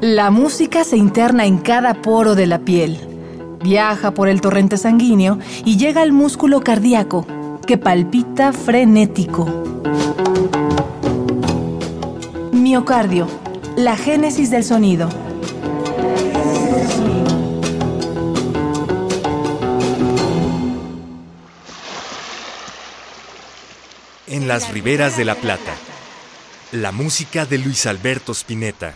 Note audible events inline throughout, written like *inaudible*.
La música se interna en cada poro de la piel, viaja por el torrente sanguíneo y llega al músculo cardíaco, que palpita frenético. Miocardio, la génesis del sonido. En las riberas de la Plata, la música de Luis Alberto Spinetta.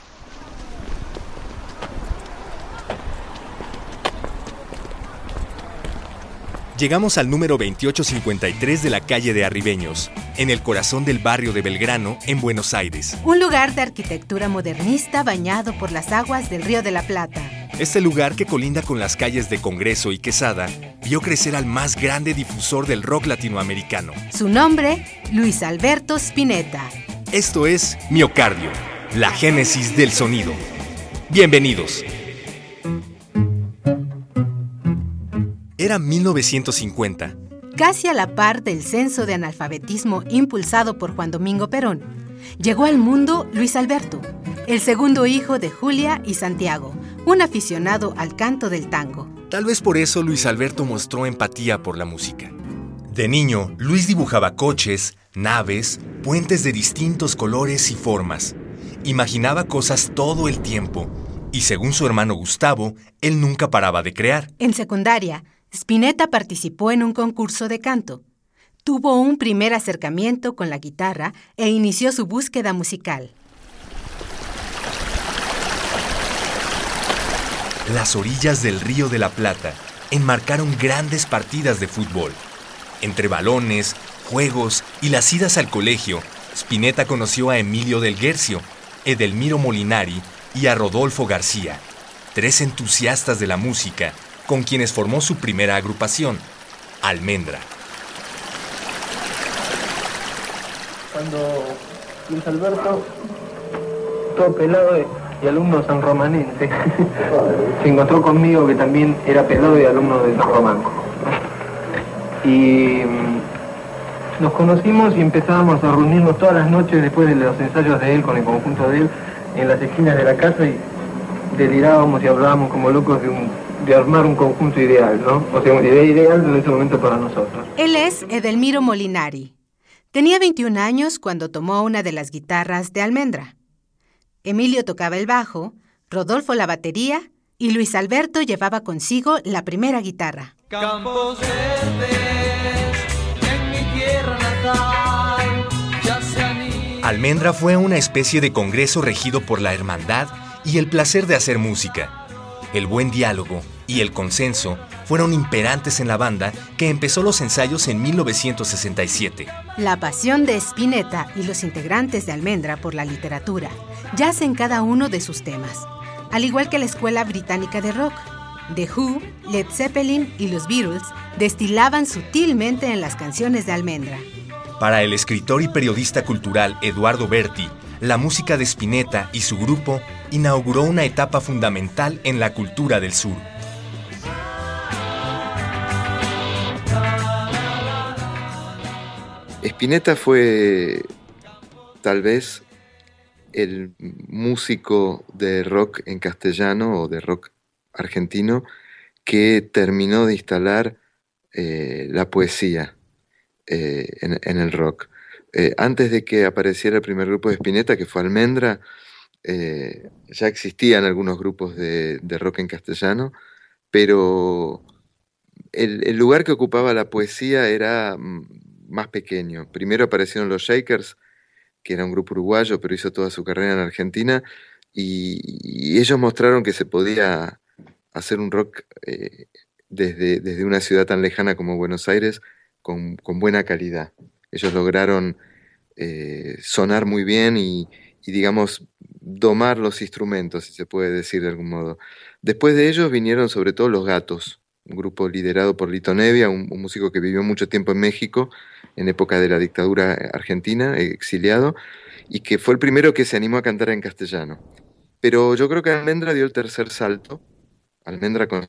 Llegamos al número 2853 de la calle de Arribeños, en el corazón del barrio de Belgrano, en Buenos Aires. Un lugar de arquitectura modernista bañado por las aguas del Río de la Plata. Este lugar que colinda con las calles de Congreso y Quesada vio crecer al más grande difusor del rock latinoamericano. Su nombre, Luis Alberto Spinetta. Esto es Miocardio, la génesis del sonido. Bienvenidos. Era 1950. Casi a la par del censo de analfabetismo impulsado por Juan Domingo Perón, llegó al mundo Luis Alberto, el segundo hijo de Julia y Santiago, un aficionado al canto del tango. Tal vez por eso Luis Alberto mostró empatía por la música. De niño, Luis dibujaba coches, naves, puentes de distintos colores y formas. Imaginaba cosas todo el tiempo y según su hermano Gustavo, él nunca paraba de crear. En secundaria, Spinetta participó en un concurso de canto. Tuvo un primer acercamiento con la guitarra e inició su búsqueda musical. Las orillas del Río de la Plata enmarcaron grandes partidas de fútbol. Entre balones, juegos y las idas al colegio, Spinetta conoció a Emilio del Guercio, Edelmiro Molinari y a Rodolfo García, tres entusiastas de la música con quienes formó su primera agrupación, Almendra. Cuando Luis Alberto, todo pelado y alumno sanromanense, *laughs* se encontró conmigo que también era pelado y alumno de San Román. Y mm, nos conocimos y empezábamos a reunirnos todas las noches después de los ensayos de él con el conjunto de él en las esquinas de la casa y delirábamos y hablábamos como locos de un de armar un conjunto ideal, ¿no? O sea, una idea ideal en ese momento para nosotros. Él es Edelmiro Molinari. Tenía 21 años cuando tomó una de las guitarras de Almendra. Emilio tocaba el bajo, Rodolfo la batería y Luis Alberto llevaba consigo la primera guitarra. Campos en mi tierra natal, Almendra fue una especie de congreso regido por la hermandad y el placer de hacer música el buen diálogo y el consenso fueron imperantes en la banda que empezó los ensayos en 1967. La pasión de Spinetta y los integrantes de Almendra por la literatura yace en cada uno de sus temas, al igual que la Escuela Británica de Rock. The Who, Led Zeppelin y los Beatles destilaban sutilmente en las canciones de Almendra. Para el escritor y periodista cultural Eduardo Berti, la música de Spinetta y su grupo inauguró una etapa fundamental en la cultura del sur. Spinetta fue tal vez el músico de rock en castellano o de rock argentino que terminó de instalar eh, la poesía eh, en, el rock. Eh, antes de que apareciera el primer grupo de Spinetta, que fue Almendra, ya existían algunos grupos de, rock en castellano, pero el, lugar que ocupaba la poesía era mm, más pequeño. Primero aparecieron los Shakers, que era un grupo uruguayo, pero hizo toda su carrera en Argentina, y, ellos mostraron que se podía hacer un rock eh, desde, desde, una ciudad tan lejana como Buenos Aires con buena calidad. Ellos lograron eh, sonar muy bien y, digamos, domar los instrumentos, si se puede decir de algún modo. Después de ellos vinieron sobre todo los gatos, un grupo liderado por Lito Nevia, un, músico que vivió mucho tiempo en México, en época de la dictadura argentina, exiliado, y que fue el primero que se animó a cantar en castellano. Pero yo creo que Almendra dio el tercer salto, Almendra con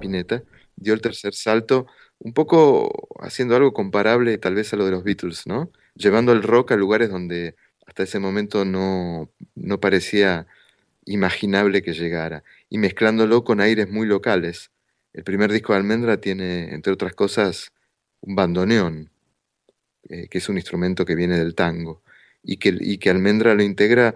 Pineta, dio el tercer salto un poco haciendo algo comparable tal vez a lo de los Beatles, ¿no? Llevando el rock a lugares donde hasta ese momento no, no parecía imaginable que llegara, y mezclándolo con aires muy locales. El primer disco de Almendra tiene, entre otras cosas, un bandoneón, eh, que es un instrumento que viene del tango, y que, y que Almendra lo integra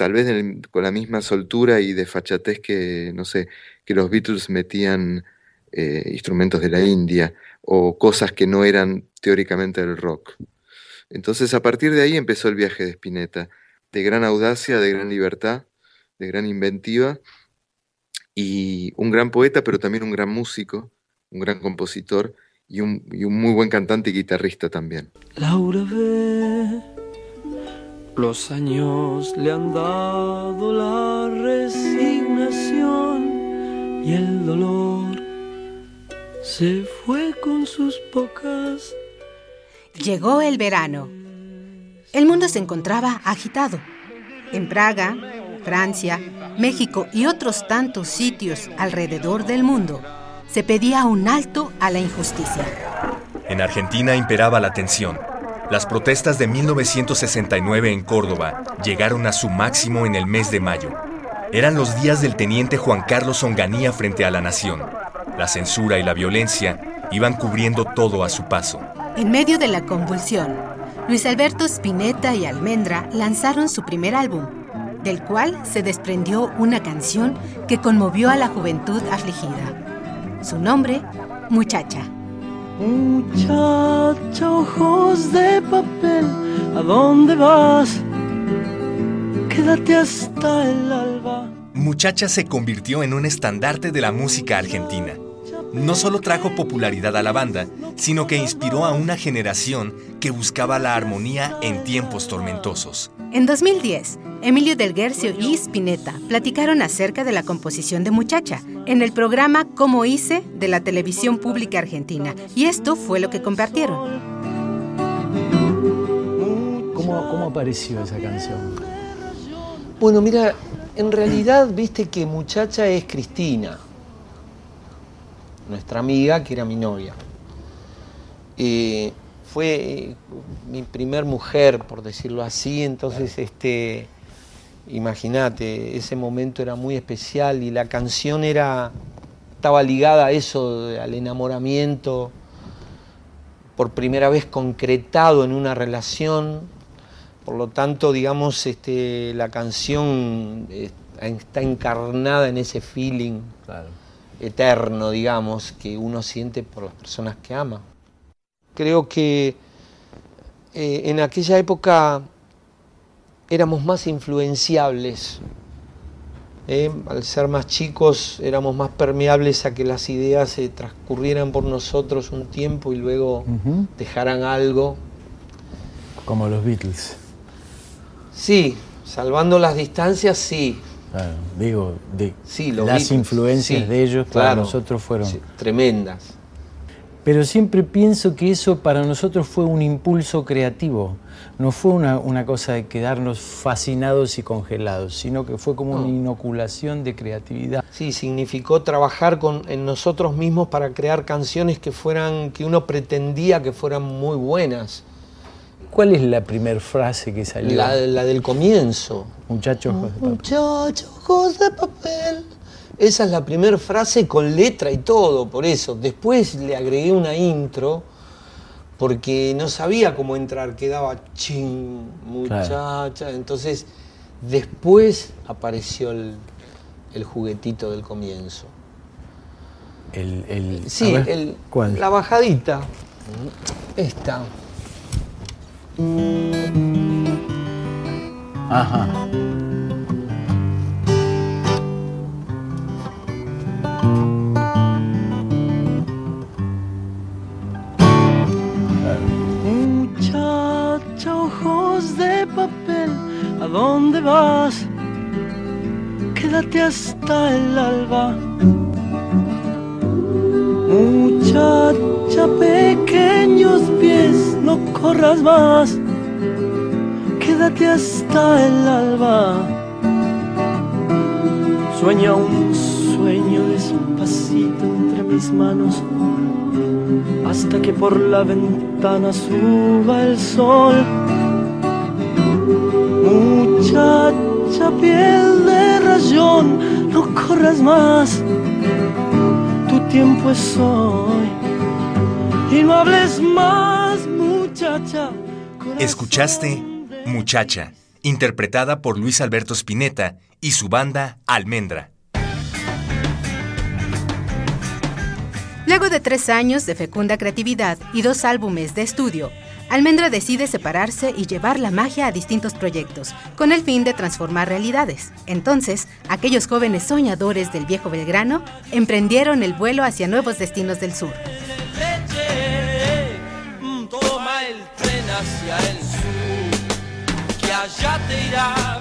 tal vez con la misma soltura y desfachatez que, no sé, que los Beatles metían eh, instrumentos de la India o cosas que no eran teóricamente del rock. Entonces a partir de ahí empezó el viaje de Spinetta, de gran audacia, de gran libertad, de gran inventiva y un gran poeta, pero también un gran músico, un gran compositor y un, muy buen cantante y guitarrista también. Laura ve, los años le han dado la resignación y el dolor se fue con sus pocas. Llegó el verano. El mundo se encontraba agitado. En Praga, Francia, México y otros tantos sitios alrededor del mundo, se pedía un alto a la injusticia. En Argentina imperaba la tensión. Las protestas de 1969 en Córdoba llegaron a su máximo en el mes de mayo. Eran los días del teniente Juan Carlos Onganía frente a la nación. La censura y la violencia iban cubriendo todo a su paso. En medio de la convulsión, Luis Alberto Spinetta y Almendra lanzaron su primer álbum, del cual se desprendió una canción que conmovió a la juventud afligida. Su nombre, Muchacha. Muchacha, ojos de papel, ¿a dónde vas? Quédate hasta el alba. Muchacha se convirtió en un estandarte de la música argentina no solo trajo popularidad a la banda, sino que inspiró a una generación que buscaba la armonía en tiempos tormentosos. En 2010, Emilio del Guercio y Spinetta platicaron acerca de la composición de Muchacha en el programa Como hice de la televisión pública argentina, y esto fue lo que compartieron. ¿Cómo, cómo apareció esa canción? Bueno, mira, en realidad viste que Muchacha es Cristina nuestra amiga, que era mi novia. fue eh, mi primer mujer, por decirlo así, entonces, este, imagínate, ese momento era muy especial y la canción era, estaba ligada a eso, al enamoramiento, por primera vez concretado en una relación, por lo tanto, digamos, este, la canción eh, está encarnada en ese feeling. Claro eterno, digamos, que uno siente por las personas que ama. Creo que eh, en aquella época éramos más influenciables. ¿eh? Al ser más chicos éramos más permeables a que las ideas se transcurrieran por nosotros un tiempo y luego dejaran algo. Como los Beatles. Sí, salvando las distancias, sí, digo, de las influencias de ellos para nosotros fueron tremendas. Pero siempre pienso que eso para nosotros fue un impulso creativo, no fue una, cosa de quedarnos fascinados y congelados, sino que fue como una inoculación de creatividad. Sí, significó trabajar con, en nosotros mismos para crear canciones que fueran, que uno pretendía que fueran muy buenas ¿Cuál es la primera frase que salió? La, del comienzo. Muchachos ojos de papel. Muchachos ojos de papel. Esa es la primera frase con letra y todo, por eso. Después le agregué una intro porque no sabía cómo entrar, quedaba ching, muchacha. Entonces, después apareció el, juguetito del comienzo. El, sí, el, la bajadita. Esta. Ajá. Muchacha, ojos de papel, ¿a dónde vas? Quédate hasta el alba. Muchacha, pequeños pies, no corras más, quédate hasta el alba. Sueña un sueño despacito entre mis manos, hasta que por la ventana suba el sol. esa piel de rayón, no corras más, tu tiempo es hoy. Y no hables más, muchacha. Escuchaste Muchacha, interpretada por Luis Alberto Spinetta y su banda Almendra. Luego de tres años de fecunda creatividad y dos álbumes de estudio, Almendra decide separarse y llevar la magia a distintos proyectos, con el fin de transformar realidades. Entonces, aquellos jóvenes soñadores del viejo Belgrano emprendieron el vuelo hacia nuevos destinos del sur. Sur, que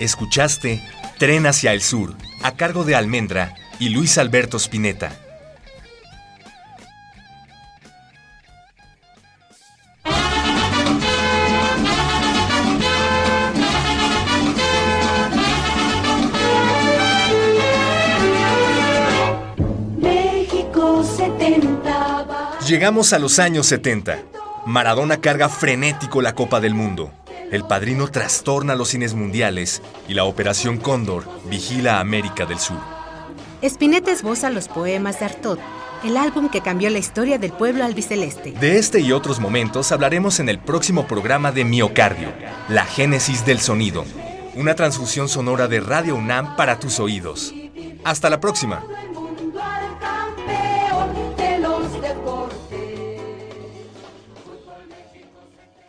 Escuchaste Tren hacia el Sur, a cargo de Almendra y Luis Alberto Spinetta. México 70 va. Llegamos a los años 70. Maradona carga frenético la Copa del Mundo. El padrino trastorna los cines mundiales y la Operación Cóndor vigila a América del Sur. Spinetta esboza los poemas de Artaud, el álbum que cambió la historia del pueblo albiceleste. De este y otros momentos hablaremos en el próximo programa de Miocardio, la génesis del sonido, una transfusión sonora de Radio UNAM para tus oídos. Hasta la próxima.